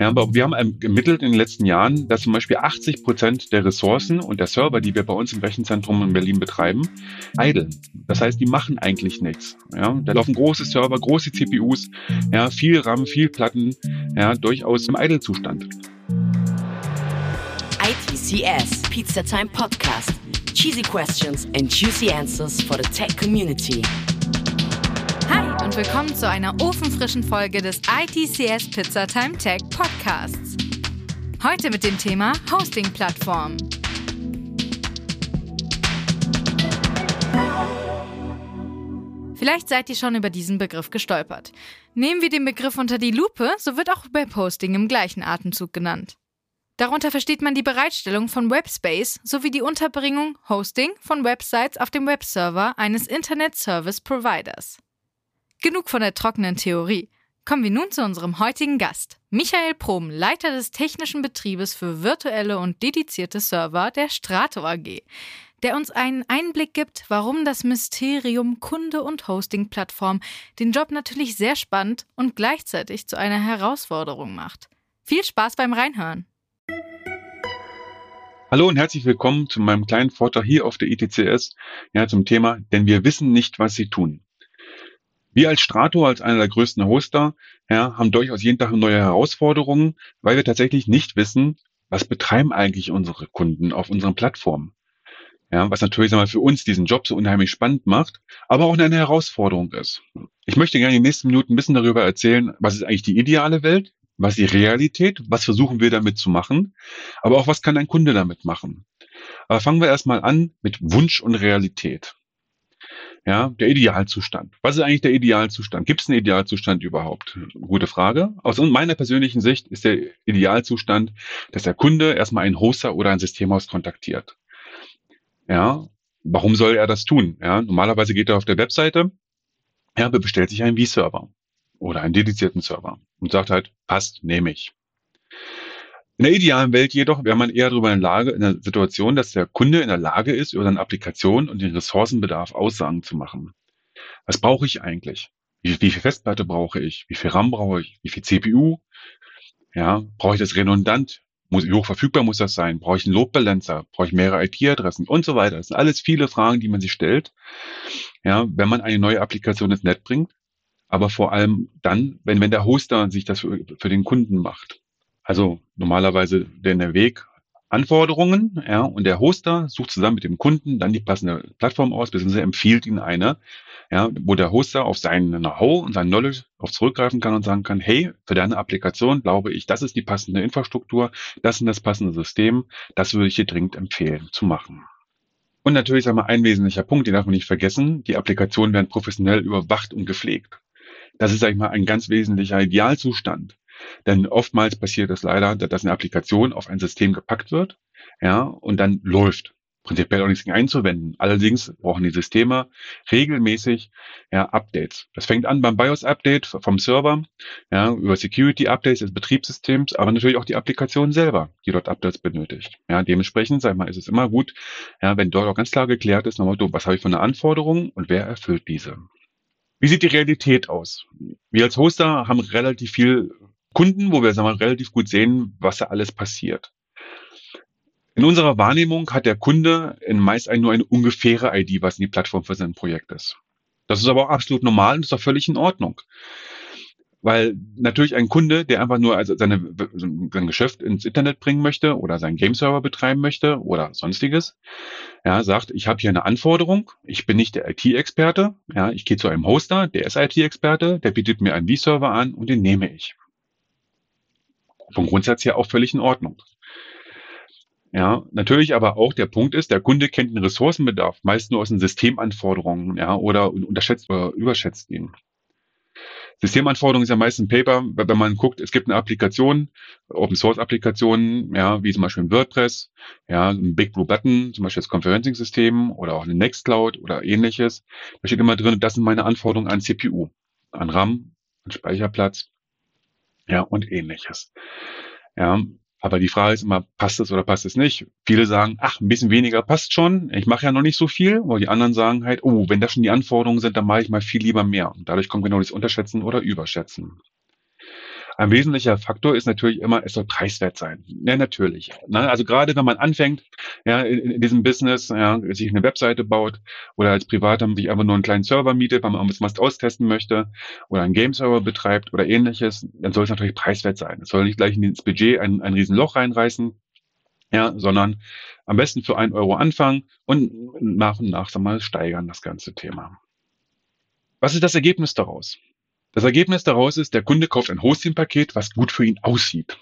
Ja, aber wir haben ermittelt in den letzten Jahren, dass zum Beispiel 80 Prozent der Ressourcen und der Server, die wir bei uns im Rechenzentrum in Berlin betreiben, idle. Das heißt, die machen eigentlich nichts. Ja, da laufen große Server, große CPUs, ja, viel RAM, viel Platten, ja, durchaus im Idle-Zustand. ITCS, Pizza Time Podcast. Cheesy questions and juicy answers for the tech community. Und willkommen zu einer ofenfrischen Folge des ITCS Pizza Time Tech Podcasts. Heute mit dem Thema Hosting-Plattform. Vielleicht seid ihr schon über diesen Begriff gestolpert. Nehmen wir den Begriff unter die Lupe, so wird auch Webhosting im gleichen Atemzug genannt. Darunter versteht man die Bereitstellung von Webspace sowie die Unterbringung, Hosting von Websites auf dem Webserver eines Internet Service Providers. Genug von der trockenen Theorie. Kommen wir nun zu unserem heutigen Gast. Michael Prohm, Leiter des technischen Betriebes für virtuelle und dedizierte Server der Strato AG, der uns einen Einblick gibt, warum das Mysterium Kunde und Hosting-Plattform den Job natürlich sehr spannend und gleichzeitig zu einer Herausforderung macht. Viel Spaß beim Reinhören! Hallo und herzlich willkommen zu meinem kleinen Vortrag hier auf der ITCS ja, zum Thema, denn wir wissen nicht, was sie tun. Wir als Strato, als einer der größten Hoster, ja, haben durchaus jeden Tag neue Herausforderungen, weil wir tatsächlich nicht wissen, was betreiben eigentlich unsere Kunden auf unseren Plattformen. Ja, was natürlich wir, für uns diesen Job so unheimlich spannend macht, aber auch eine Herausforderung ist. Ich möchte gerne in den nächsten Minuten ein bisschen darüber erzählen, was ist eigentlich die ideale Welt, was ist die Realität, was versuchen wir damit zu machen, aber auch was kann ein Kunde damit machen. Aber fangen wir erstmal an mit Wunsch und Realität. Ja, der Idealzustand. Was ist eigentlich der Idealzustand? Gibt es einen Idealzustand überhaupt? Gute Frage. Aus meiner persönlichen Sicht ist der Idealzustand, dass der Kunde erstmal einen Hoster oder ein Systemhaus kontaktiert. Ja, warum soll er das tun? Ja, normalerweise geht er auf der Webseite, ja, bestellt sich einen V-Server oder einen dedizierten Server und sagt halt, passt, nehme ich. In der idealen Welt jedoch wäre man eher darüber in, Lage, in der Situation, dass der Kunde in der Lage ist, über seine Applikation und den Ressourcenbedarf Aussagen zu machen. Was brauche ich eigentlich? Wie, wie viel Festplatte brauche ich? Wie viel RAM brauche ich? Wie viel CPU? Ja, brauche ich das redundant? Muss, wie hoch verfügbar muss das sein? Brauche ich einen Load Balancer? Brauche ich mehrere IP-Adressen? Und so weiter. Das sind alles viele Fragen, die man sich stellt, ja, wenn man eine neue Applikation ins Netz bringt. Aber vor allem dann, wenn, wenn der Hoster sich das für, für den Kunden macht. Also normalerweise denn der Weg Anforderungen, ja, und der Hoster sucht zusammen mit dem Kunden dann die passende Plattform aus, beziehungsweise empfiehlt ihn eine, ja, wo der Hoster auf sein Know-how und sein Knowledge auf zurückgreifen kann und sagen kann, hey, für deine Applikation glaube ich, das ist die passende Infrastruktur, das ist das passende System, das würde ich dir dringend empfehlen zu machen. Und natürlich ist einmal ein wesentlicher Punkt, den darf man nicht vergessen, die Applikationen werden professionell überwacht und gepflegt. Das ist, sag ich mal, ein ganz wesentlicher Idealzustand. Denn oftmals passiert es leider, dass eine Applikation auf ein System gepackt wird, ja, und dann läuft. Prinzipiell auch nichts einzuwenden. Allerdings brauchen die Systeme regelmäßig ja, Updates. Das fängt an beim BIOS-Update vom Server, ja, über Security-Updates des Betriebssystems, aber natürlich auch die Applikation selber, die dort Updates benötigt. Ja, dementsprechend, sag ich mal, ist es immer gut, ja, wenn dort auch ganz klar geklärt ist, nochmal, was habe ich für eine Anforderung und wer erfüllt diese. Wie sieht die Realität aus? Wir als Hoster haben relativ viel Kunden, wo wir sagen wir, relativ gut sehen, was da alles passiert. In unserer Wahrnehmung hat der Kunde in meist nur eine ungefähre ID, was in die Plattform für sein Projekt ist. Das ist aber auch absolut normal und ist auch völlig in Ordnung. Weil natürlich ein Kunde, der einfach nur also seine, sein Geschäft ins Internet bringen möchte oder seinen Game-Server betreiben möchte oder sonstiges, ja, sagt, ich habe hier eine Anforderung, ich bin nicht der IT-Experte, ja, ich gehe zu einem Hoster, der ist IT-Experte, der bietet mir einen V-Server an und den nehme ich. Vom Grundsatz her auch völlig in Ordnung. Ja, natürlich aber auch der Punkt ist, der Kunde kennt den Ressourcenbedarf meist nur aus den Systemanforderungen, ja, oder unterschätzt oder überschätzt ihn. Systemanforderungen ist ja meist ein Paper, wenn man guckt, es gibt eine Applikation, Open Source Applikationen, ja, wie zum Beispiel ein WordPress, ja, ein Big Blue Button, zum Beispiel das Conferencing-System oder auch eine Nextcloud oder ähnliches. Da steht immer drin, das sind meine Anforderungen an CPU, an RAM, an Speicherplatz, ja, und ähnliches. Ja, aber die Frage ist immer, passt es oder passt es nicht? Viele sagen, ach, ein bisschen weniger passt schon, ich mache ja noch nicht so viel. Und die anderen sagen halt, oh, wenn das schon die Anforderungen sind, dann mache ich mal viel lieber mehr. Und dadurch kommt genau das Unterschätzen oder Überschätzen. Ein wesentlicher Faktor ist natürlich immer, es soll preiswert sein. Ja, natürlich. Ne? Also gerade wenn man anfängt, ja, in, in diesem Business, ja, sich eine Webseite baut oder als Privater sich einfach nur einen kleinen Server mietet, weil man was austesten möchte oder einen Game-Server betreibt oder ähnliches, dann soll es natürlich preiswert sein. Es soll nicht gleich ins Budget ein, ein Riesenloch reinreißen, ja, sondern am besten für ein Euro anfangen und nach und nach sag mal, steigern das ganze Thema. Was ist das Ergebnis daraus? Das Ergebnis daraus ist, der Kunde kauft ein Hosting-Paket, was gut für ihn aussieht.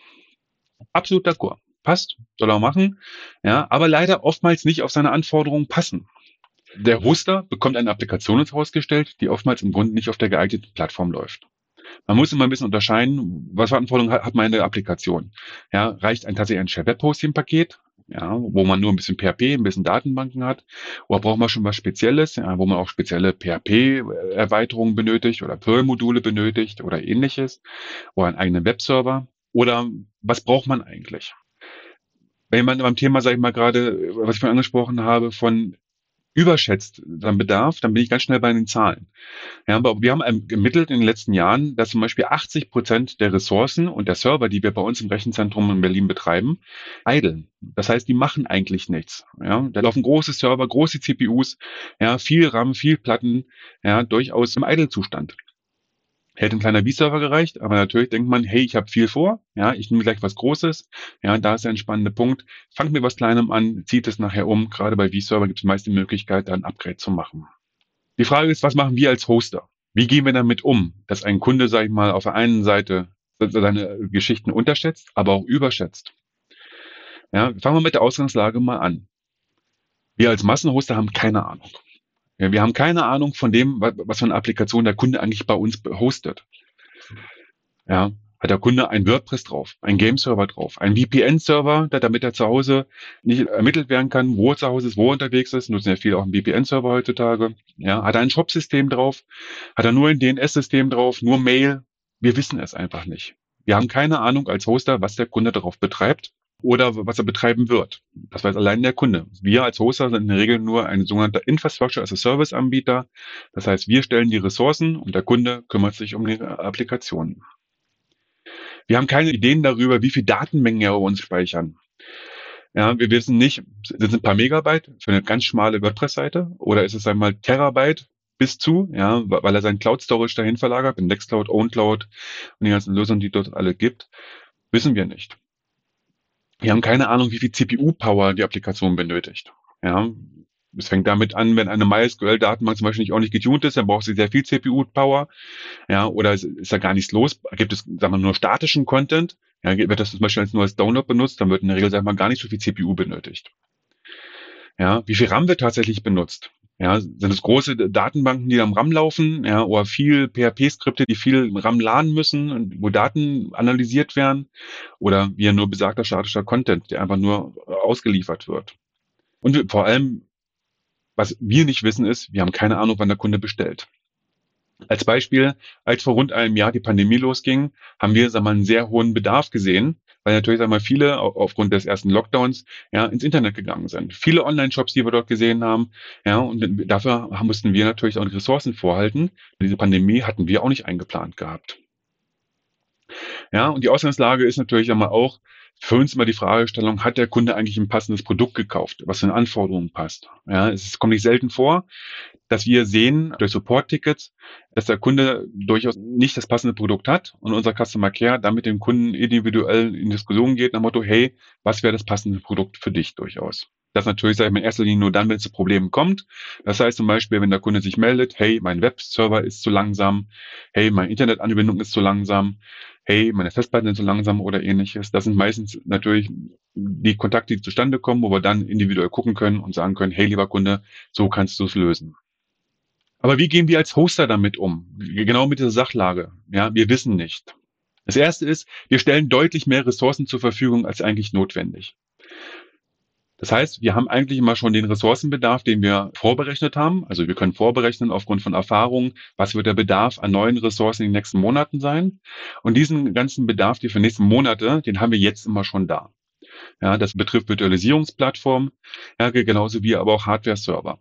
Absolut d'accord. Passt, soll er machen. Ja, aber leider oftmals nicht auf seine Anforderungen passen. Der Hoster bekommt eine Applikation ins Haus gestellt, die oftmals im Grunde nicht auf der geeigneten Plattform läuft. Man muss immer ein bisschen unterscheiden, was für Anforderungen hat, meine Applikation. Ja, reicht ein tatsächlich ein Share Web Hosting Paket, ja, wo man nur ein bisschen PHP, ein bisschen Datenbanken hat, oder braucht man schon was Spezielles, ja, wo man auch spezielle PHP-Erweiterungen benötigt oder Perl-Module benötigt oder ähnliches, oder einen eigenen Webserver, oder was braucht man eigentlich? Wenn man beim Thema, sage ich mal gerade, was ich vorhin angesprochen habe, von überschätzt dann Bedarf, dann bin ich ganz schnell bei den Zahlen. Ja, aber wir haben gemittelt in den letzten Jahren, dass zum Beispiel 80 Prozent der Ressourcen und der Server, die wir bei uns im Rechenzentrum in Berlin betreiben, eideln. Das heißt, die machen eigentlich nichts. Ja, da laufen große Server, große CPUs, ja, viel RAM, viel Platten, ja, durchaus im Eidelzustand hätte ein kleiner V-Server gereicht, aber natürlich denkt man, hey, ich habe viel vor, ja, ich nehme gleich was Großes, ja, da ist der entspannende Punkt, fangt mir was Kleinem an, zieht es nachher um, gerade bei V-Server gibt es meist die Möglichkeit, da ein Upgrade zu machen. Die Frage ist, was machen wir als Hoster? Wie gehen wir damit um, dass ein Kunde, sage ich mal, auf der einen Seite seine Geschichten unterschätzt, aber auch überschätzt? Ja, fangen wir mit der Ausgangslage mal an. Wir als Massenhoster haben keine Ahnung. Ja, wir haben keine Ahnung von dem, was für eine Applikation der Kunde eigentlich bei uns hostet. Ja, hat der Kunde ein WordPress drauf, ein Game-Server drauf, ein VPN-Server, damit er zu Hause nicht ermittelt werden kann, wo er zu Hause ist, wo er unterwegs ist, nutzen ja viele auch einen VPN-Server heutzutage. Ja, hat er ein Shop-System drauf, hat er nur ein DNS-System drauf, nur Mail. Wir wissen es einfach nicht. Wir haben keine Ahnung als Hoster, was der Kunde darauf betreibt oder was er betreiben wird. Das weiß allein der Kunde. Wir als Hoster sind in der Regel nur ein sogenannter Infrastructure as a Service Anbieter. Das heißt, wir stellen die Ressourcen und der Kunde kümmert sich um die Applikationen. Wir haben keine Ideen darüber, wie viel Datenmengen er uns speichern. Ja, wir wissen nicht, sind es ein paar Megabyte für eine ganz schmale WordPress-Seite oder ist es einmal Terabyte bis zu, ja, weil er sein Cloud Storage dahin verlagert, in Nextcloud, OwnCloud und die ganzen Lösungen, die dort alle gibt, wissen wir nicht. Wir haben keine Ahnung, wie viel CPU-Power die Applikation benötigt. Ja, es fängt damit an, wenn eine MySQL-Datenbank zum Beispiel nicht ordentlich getuned ist, dann braucht sie sehr viel CPU-Power. Ja, oder ist, ist da gar nichts los? Gibt es, sagen wir, nur statischen Content? Ja, wird das zum Beispiel als nur als Download benutzt, dann wird in der Regel, sagen wir gar nicht so viel CPU benötigt. Ja, wie viel RAM wird tatsächlich benutzt? Ja, sind es große Datenbanken, die am RAM laufen, ja, oder viel PHP-Skripte, die viel RAM laden müssen, wo Daten analysiert werden, oder wie nur besagter statischer Content, der einfach nur ausgeliefert wird. Und vor allem, was wir nicht wissen, ist, wir haben keine Ahnung, wann der Kunde bestellt. Als Beispiel, als vor rund einem Jahr die Pandemie losging, haben wir sagen wir, mal, einen sehr hohen Bedarf gesehen, weil natürlich wir, viele aufgrund des ersten Lockdowns ja, ins Internet gegangen sind. Viele Online-Shops, die wir dort gesehen haben, ja, und dafür mussten wir natürlich auch Ressourcen vorhalten. Diese Pandemie hatten wir auch nicht eingeplant gehabt. Ja, und die Ausgangslage ist natürlich einmal auch, für uns immer die Fragestellung, hat der Kunde eigentlich ein passendes Produkt gekauft, was den Anforderungen passt? Ja, es kommt nicht selten vor, dass wir sehen durch Support-Tickets, dass der Kunde durchaus nicht das passende Produkt hat und unser Customer Care dann mit dem Kunden individuell in Diskussion geht nach dem Motto, hey, was wäre das passende Produkt für dich durchaus? Das natürlich, sage ich mal, in erster Linie nur dann, wenn es zu Problemen kommt. Das heißt zum Beispiel, wenn der Kunde sich meldet, hey, mein Webserver ist zu langsam, hey, meine Internetanbindung ist zu langsam, hey, meine Festplatten sind zu langsam oder ähnliches. Das sind meistens natürlich die Kontakte, die zustande kommen, wo wir dann individuell gucken können und sagen können, hey, lieber Kunde, so kannst du es lösen. Aber wie gehen wir als Hoster damit um? Genau mit dieser Sachlage. Ja, wir wissen nicht. Das erste ist, wir stellen deutlich mehr Ressourcen zur Verfügung als eigentlich notwendig. Das heißt, wir haben eigentlich immer schon den Ressourcenbedarf, den wir vorberechnet haben. Also wir können vorberechnen aufgrund von Erfahrungen, was wird der Bedarf an neuen Ressourcen in den nächsten Monaten sein. Und diesen ganzen Bedarf, die für nächsten Monate, den haben wir jetzt immer schon da. Ja, das betrifft Virtualisierungsplattformen, ja, genauso wie aber auch Hardware-Server.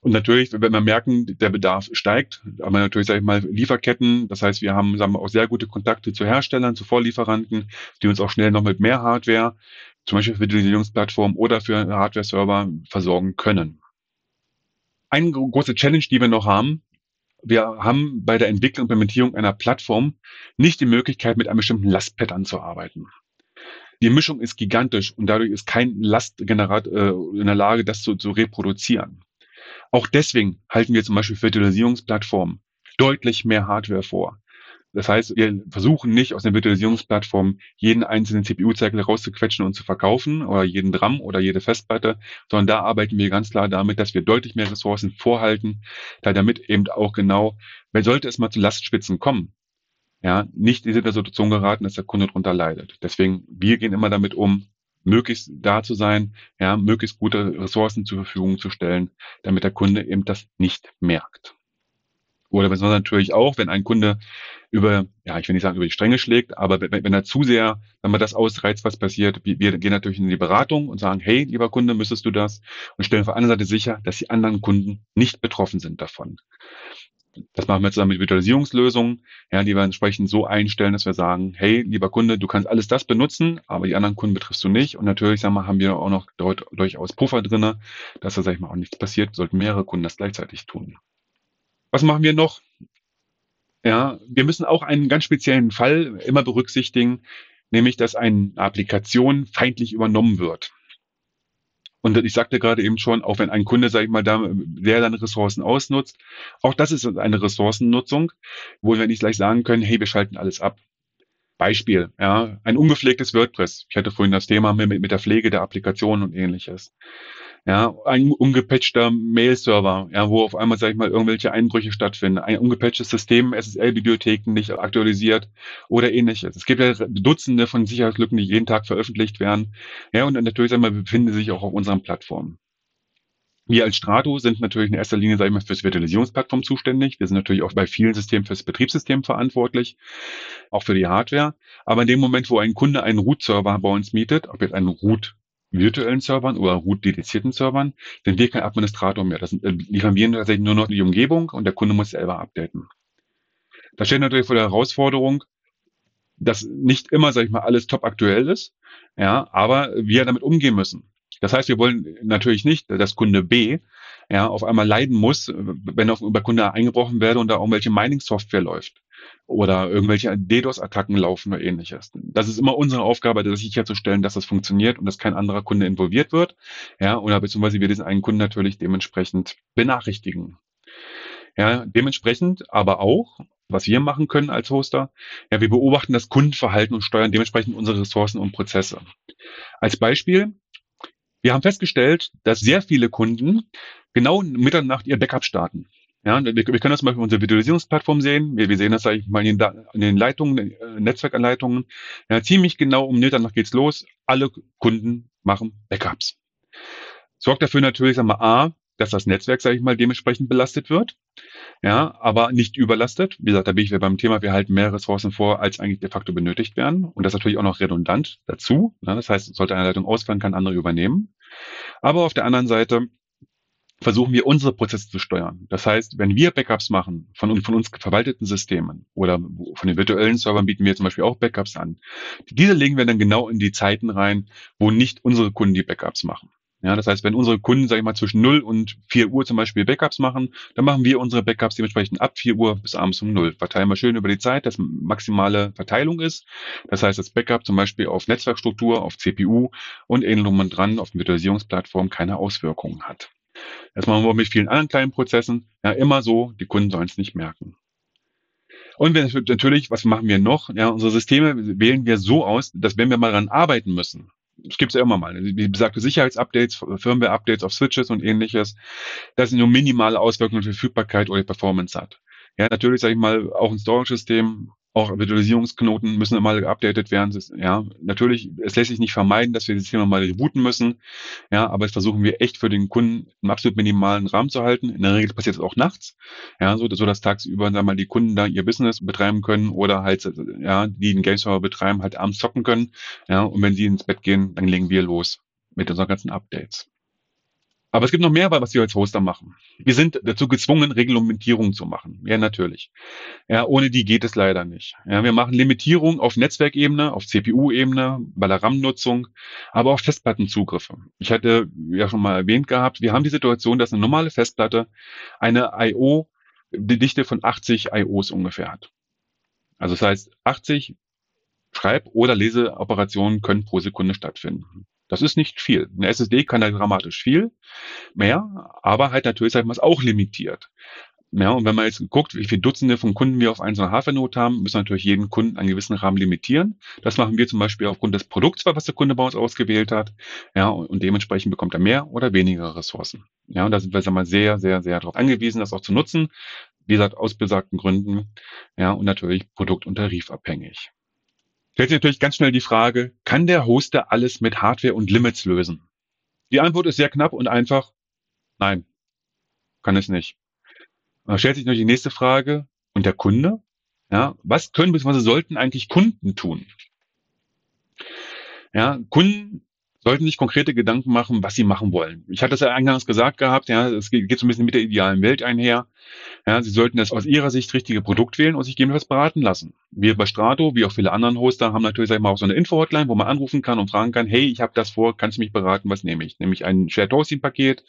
Und natürlich, wenn wir merken, der Bedarf steigt, haben wir natürlich, sage ich mal, Lieferketten. Das heißt, wir haben, sagen wir, auch sehr gute Kontakte zu Herstellern, zu Vorlieferanten, die uns auch schnell noch mit mehr Hardware, zum Beispiel für die Digitalisierungsplattform oder für Hardware-Server versorgen können. Eine große Challenge, die wir noch haben, wir haben bei der Entwicklung und Implementierung einer Plattform nicht die Möglichkeit, mit einem bestimmten Lastpattern zu arbeiten. Die Mischung ist gigantisch und dadurch ist kein Lastgenerator äh, in der Lage, das zu, zu reproduzieren. Auch deswegen halten wir zum Beispiel für Virtualisierungsplattformen deutlich mehr Hardware vor. Das heißt, wir versuchen nicht aus den Virtualisierungsplattformen jeden einzelnen CPU-Cycle rauszuquetschen und zu verkaufen oder jeden RAM oder jede Festplatte, sondern da arbeiten wir ganz klar damit, dass wir deutlich mehr Ressourcen vorhalten, da damit eben auch genau, wenn sollte es mal zu Lastspitzen kommen, ja, nicht in diese Situation geraten, dass der Kunde darunter leidet. Deswegen, wir gehen immer damit um, möglichst da zu sein, ja, möglichst gute Ressourcen zur Verfügung zu stellen, damit der Kunde eben das nicht merkt. Oder besonders natürlich auch, wenn ein Kunde über, ja, ich will nicht sagen, über die Stränge schlägt, aber wenn, wenn er zu sehr, wenn man das ausreizt, was passiert, wir, wir gehen natürlich in die Beratung und sagen, hey, lieber Kunde, müsstest du das? Und stellen auf der anderen Seite sicher, dass die anderen Kunden nicht betroffen sind davon. Das machen wir zusammen mit Virtualisierungslösungen, ja, die wir entsprechend so einstellen, dass wir sagen, hey, lieber Kunde, du kannst alles das benutzen, aber die anderen Kunden betriffst du nicht. Und natürlich, sagen wir, haben wir auch noch dort durchaus Puffer drinne, dass da, sag ich mal, auch nichts passiert, sollten mehrere Kunden das gleichzeitig tun. Was machen wir noch? Ja, wir müssen auch einen ganz speziellen Fall immer berücksichtigen, nämlich dass eine Applikation feindlich übernommen wird. Und ich sagte gerade eben schon, auch wenn ein Kunde, sage ich mal, da der seine Ressourcen ausnutzt, auch das ist eine Ressourcennutzung, wo wir nicht gleich sagen können, hey, wir schalten alles ab. Beispiel, ja, ein ungepflegtes WordPress. Ich hatte vorhin das Thema mit, mit der Pflege der Applikation und ähnliches ja, ein ungepatchter Mail-Server, ja, wo auf einmal, sag ich mal, irgendwelche Einbrüche stattfinden, ein ungepatchtes System, SSL-Bibliotheken nicht aktualisiert oder ähnliches. Es gibt ja Dutzende von Sicherheitslücken, die jeden Tag veröffentlicht werden. Ja, und natürlich, sag ich mal, befinden sich auch auf unseren Plattformen. Wir als Strato sind natürlich in erster Linie, sag ich mal, fürs Virtualisierungsplattform zuständig. Wir sind natürlich auch bei vielen Systemen fürs Betriebssystem verantwortlich, auch für die Hardware. Aber in dem Moment, wo ein Kunde einen Root-Server bei uns mietet, ob jetzt ein Root virtuellen Servern oder root-dedizierten Servern sind wir kein Administrator mehr. Das äh, liefern wir tatsächlich nur noch die Umgebung und der Kunde muss selber updaten. Da steht natürlich vor der Herausforderung, dass nicht immer, sag ich mal, alles top aktuell ist, ja, aber wir damit umgehen müssen. Das heißt, wir wollen natürlich nicht, dass Kunde B ja, auf einmal leiden muss, wenn auf über Kunde eingebrochen werde und da irgendwelche Mining-Software läuft oder irgendwelche DDoS-Attacken laufen oder ähnliches. Das ist immer unsere Aufgabe, das sicherzustellen, dass das funktioniert und dass kein anderer Kunde involviert wird. Ja, oder beziehungsweise wir diesen einen Kunden natürlich dementsprechend benachrichtigen. Ja, dementsprechend aber auch, was wir machen können als Hoster, ja, wir beobachten das Kundenverhalten und steuern dementsprechend unsere Ressourcen und Prozesse. Als Beispiel, wir haben festgestellt, dass sehr viele Kunden genau Mitternacht ihr Backup starten. Ja, wir, wir können das zum Beispiel auf unserer Visualisierungsplattform sehen. Wir, wir sehen das sag ich mal in den, in den Leitungen, äh, Netzwerkanleitungen. Ja, ziemlich genau um Mitternacht geht's los. Alle Kunden machen Backups. Sorgt dafür natürlich, sagen wir, A, dass das Netzwerk, sage ich mal, dementsprechend belastet wird. Ja, aber nicht überlastet. Wie gesagt, da bin ich wieder beim Thema, wir halten mehr Ressourcen vor, als eigentlich de facto benötigt werden. Und das natürlich auch noch redundant dazu. Ja, das heißt, sollte eine Leitung ausfallen, kann andere übernehmen. Aber auf der anderen Seite versuchen wir unsere Prozesse zu steuern. Das heißt, wenn wir Backups machen von, von uns verwalteten Systemen oder von den virtuellen Servern bieten wir zum Beispiel auch Backups an. Diese legen wir dann genau in die Zeiten rein, wo nicht unsere Kunden die Backups machen. Ja, das heißt, wenn unsere Kunden, sage ich mal, zwischen 0 und 4 Uhr zum Beispiel Backups machen, dann machen wir unsere Backups dementsprechend ab 4 Uhr bis abends um 0. Verteilen wir schön über die Zeit, dass maximale Verteilung ist. Das heißt, das Backup zum Beispiel auf Netzwerkstruktur, auf CPU und ähnlichem dran auf den Virtualisierungsplattformen keine Auswirkungen hat. Das machen wir mit vielen anderen kleinen Prozessen. Ja, immer so, die Kunden sollen es nicht merken. Und wir, natürlich, was machen wir noch? Ja, unsere Systeme wählen wir so aus, dass wenn wir mal daran arbeiten müssen, es gibt ja immer mal, wie besagte Sicherheitsupdates, Firmware-Updates auf Switches und ähnliches, dass es nur minimale Auswirkungen für Verfügbarkeit oder Performance hat. Ja, natürlich, sage ich mal, auch ein Storage-System auch Virtualisierungsknoten müssen immer geupdatet werden. Ja, natürlich, es lässt sich nicht vermeiden, dass wir das Thema mal rebooten müssen. Ja, aber das versuchen wir echt für den Kunden im absolut minimalen Rahmen zu halten. In der Regel passiert es auch nachts. Ja, so, so dass tagsüber, sagen mal, die Kunden da ihr Business betreiben können oder halt, ja, die den Game Server betreiben, halt abends zocken können. Ja, und wenn sie ins Bett gehen, dann legen wir los mit unseren ganzen Updates. Aber es gibt noch mehr, was wir als Hoster machen. Wir sind dazu gezwungen, Reglementierung zu machen. Ja, natürlich. Ja, ohne die geht es leider nicht. Ja, wir machen Limitierung auf Netzwerkebene, auf CPU-Ebene, bei der RAM-Nutzung, aber auch Festplattenzugriffe. Ich hatte ja schon mal erwähnt gehabt, wir haben die Situation, dass eine normale Festplatte eine I.O. die Dichte von 80 I.O.s ungefähr hat. Also das heißt, 80 Schreib- oder Leseoperationen können pro Sekunde stattfinden. Das ist nicht viel. Eine SSD kann da dramatisch viel mehr, aber halt natürlich sagen wir es auch limitiert. Ja, und wenn man jetzt guckt, wie viele Dutzende von Kunden wir auf einer Hardware-Note haben, müssen wir natürlich jeden Kunden einen gewissen Rahmen limitieren. Das machen wir zum Beispiel aufgrund des Produkts, was der Kunde bei uns ausgewählt hat. Ja, und dementsprechend bekommt er mehr oder weniger Ressourcen. Ja, und da sind wir sagen wir, sehr, sehr, sehr darauf angewiesen, das auch zu nutzen. Wie gesagt, aus besagten Gründen. Ja, und natürlich produkt- und tarifabhängig stellt sich natürlich ganz schnell die Frage, kann der Hoster alles mit Hardware und Limits lösen? Die Antwort ist sehr knapp und einfach, nein, kann es nicht. Da stellt sich noch die nächste Frage, und der Kunde? Ja, was können bzw. sollten eigentlich Kunden tun? Ja, Kunden sollten sich konkrete Gedanken machen, was sie machen wollen. Ich hatte es ja eingangs gesagt gehabt, ja, es geht so ein bisschen mit der idealen Welt einher. Ja, sie sollten das aus ihrer Sicht richtige Produkt wählen und sich gegebenenfalls beraten lassen. Wir bei Strato, wie auch viele anderen Hoster, haben natürlich sag ich mal, auch so eine Info-Hotline, wo man anrufen kann und fragen kann, hey, ich habe das vor, kannst du mich beraten, was nehme ich? Nehme ich ein Shared Hosting Paket,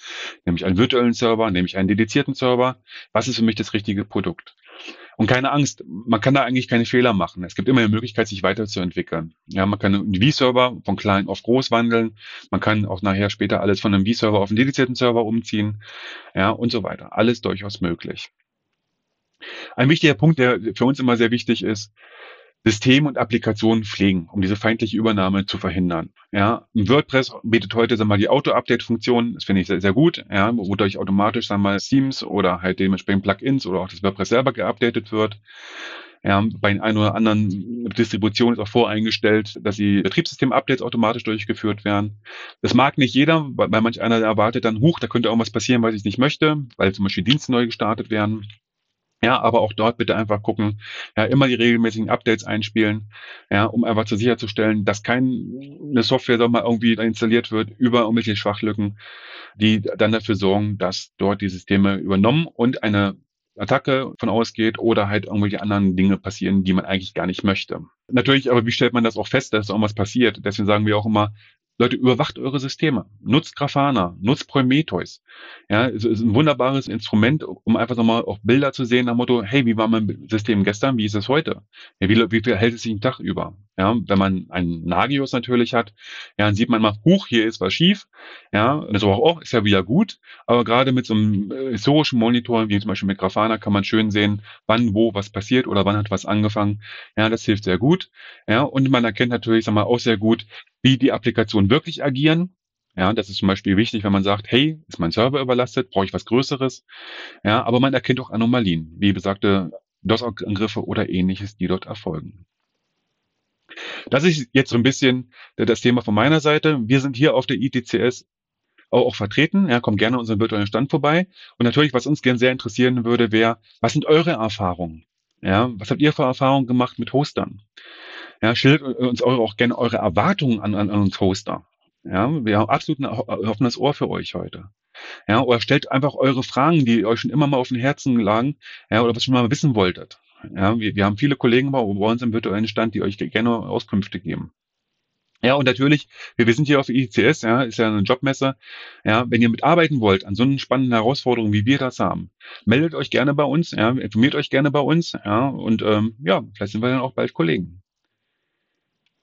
nehme ich einen virtuellen Server, nehme ich einen dedizierten Server? Was ist für mich das richtige Produkt? Und keine Angst, man kann da eigentlich keine Fehler machen. Es gibt immer eine Möglichkeit, sich weiterzuentwickeln. Ja, man kann einen V-Server von klein auf groß wandeln. Man kann auch nachher später alles von einem V-Server auf einen dedizierten Server umziehen. Ja, und so weiter. Alles durchaus möglich. Ein wichtiger Punkt, der für uns immer sehr wichtig ist, System und Applikationen pflegen, um diese feindliche Übernahme zu verhindern. Ja, WordPress bietet heute sagen wir mal die Auto-Update-Funktion, das finde ich sehr, sehr gut, ja, wodurch automatisch sagen wir mal Themes oder halt dementsprechend Plugins oder auch das WordPress selber geupdatet wird. Ja, bei den ein oder anderen Distributionen ist auch voreingestellt, dass die Betriebssystem-Updates automatisch durchgeführt werden. Das mag nicht jeder, weil manch einer erwartet dann, huch, da könnte irgendwas passieren, was ich nicht möchte, weil zum Beispiel Dienste neu gestartet werden. Ja, aber auch dort bitte einfach gucken, ja, immer die regelmäßigen Updates einspielen, ja, um einfach zu sicherzustellen, dass keine Software doch mal irgendwie installiert wird über irgendwelche Schwachlücken, die dann dafür sorgen, dass dort die Systeme übernommen und eine Attacke von ausgeht oder halt irgendwelche anderen Dinge passieren, die man eigentlich gar nicht möchte. Natürlich, aber wie stellt man das auch fest, dass irgendwas passiert? Deswegen sagen wir auch immer, Leute, überwacht eure Systeme. Nutzt Grafana, nutzt Prometheus. Ja, es ist ein wunderbares Instrument, um einfach nochmal auch Bilder zu sehen nach dem Motto, hey, wie war mein System gestern, wie ist es heute? Ja, wie, wie hält es sich den Tag über? Ja, wenn man einen Nagios natürlich hat, ja, dann sieht man mal, huch, hier ist was schief. Ja, das auch, oh, ist ja wieder gut. Aber gerade mit so einem äh, historischen Monitor, wie zum Beispiel mit Grafana, kann man schön sehen, wann, wo was passiert oder wann hat was angefangen. Ja, das hilft sehr gut. Ja, und man erkennt natürlich, sag mal, auch sehr gut, wie die Applikationen wirklich agieren. Ja, das ist zum Beispiel wichtig, wenn man sagt, hey, ist mein Server überlastet, brauche ich was Größeres. Ja, aber man erkennt auch Anomalien, wie besagte DOS-Angriffe oder ähnliches, die dort erfolgen. Das ist jetzt so ein bisschen das Thema von meiner Seite. Wir sind hier auf der ITCS auch, vertreten. Ja, kommt gerne unseren virtuellen Stand vorbei. Und natürlich, was uns gerne sehr interessieren würde, wäre, was sind eure Erfahrungen? Ja, was habt ihr für Erfahrungen gemacht mit Hostern? Ja, schildert uns eure, auch gerne eure Erwartungen an, an, an uns Hoster. Ja, wir haben absolut ein offenes Ohr für euch heute. Ja, oder stellt einfach eure Fragen, die euch schon immer mal auf dem Herzen lagen, ja, oder was ihr schon mal wissen wolltet. Ja, wir, wir haben viele Kollegen bei uns im virtuellen Stand, die euch gerne Auskünfte geben. Ja, und natürlich, wir, wir sind hier auf ICS, ja, ist ja eine Jobmesse. Ja, wenn ihr mitarbeiten wollt an so einer spannenden Herausforderung, wie wir das haben, meldet euch gerne bei uns, ja, informiert euch gerne bei uns, ja, und ähm, ja, vielleicht sind wir dann auch bald Kollegen.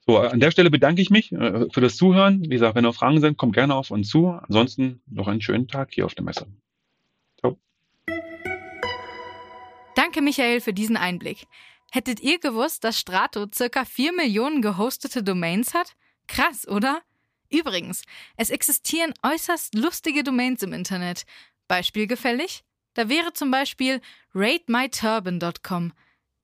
So, an der Stelle bedanke ich mich äh, für das Zuhören. Wie gesagt, wenn noch Fragen sind, kommt gerne auf uns zu. Ansonsten noch einen schönen Tag hier auf der Messe. Ciao. Danke, Michael, für diesen Einblick. Hättet ihr gewusst, dass Strato circa 4 Millionen gehostete Domains hat? Krass, oder? Übrigens, es existieren äußerst lustige Domains im Internet. Beispielgefällig? Da wäre zum Beispiel ratemyturban.com.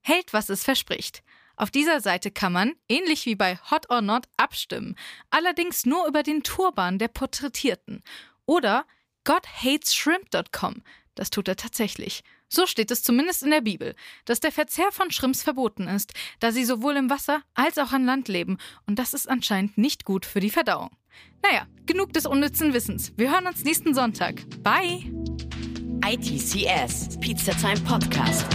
Hält, was es verspricht. Auf dieser Seite kann man, ähnlich wie bei Hot or Not, abstimmen, allerdings nur über den Turban der Porträtierten. Oder GodHatesShrimp.com, das tut er tatsächlich. So steht es zumindest in der Bibel, dass der Verzehr von Shrimps verboten ist, da sie sowohl im Wasser als auch an Land leben, und das ist anscheinend nicht gut für die Verdauung. Naja, genug des unnützen Wissens. Wir hören uns nächsten Sonntag. Bye! ITCS, Pizza Time Podcast.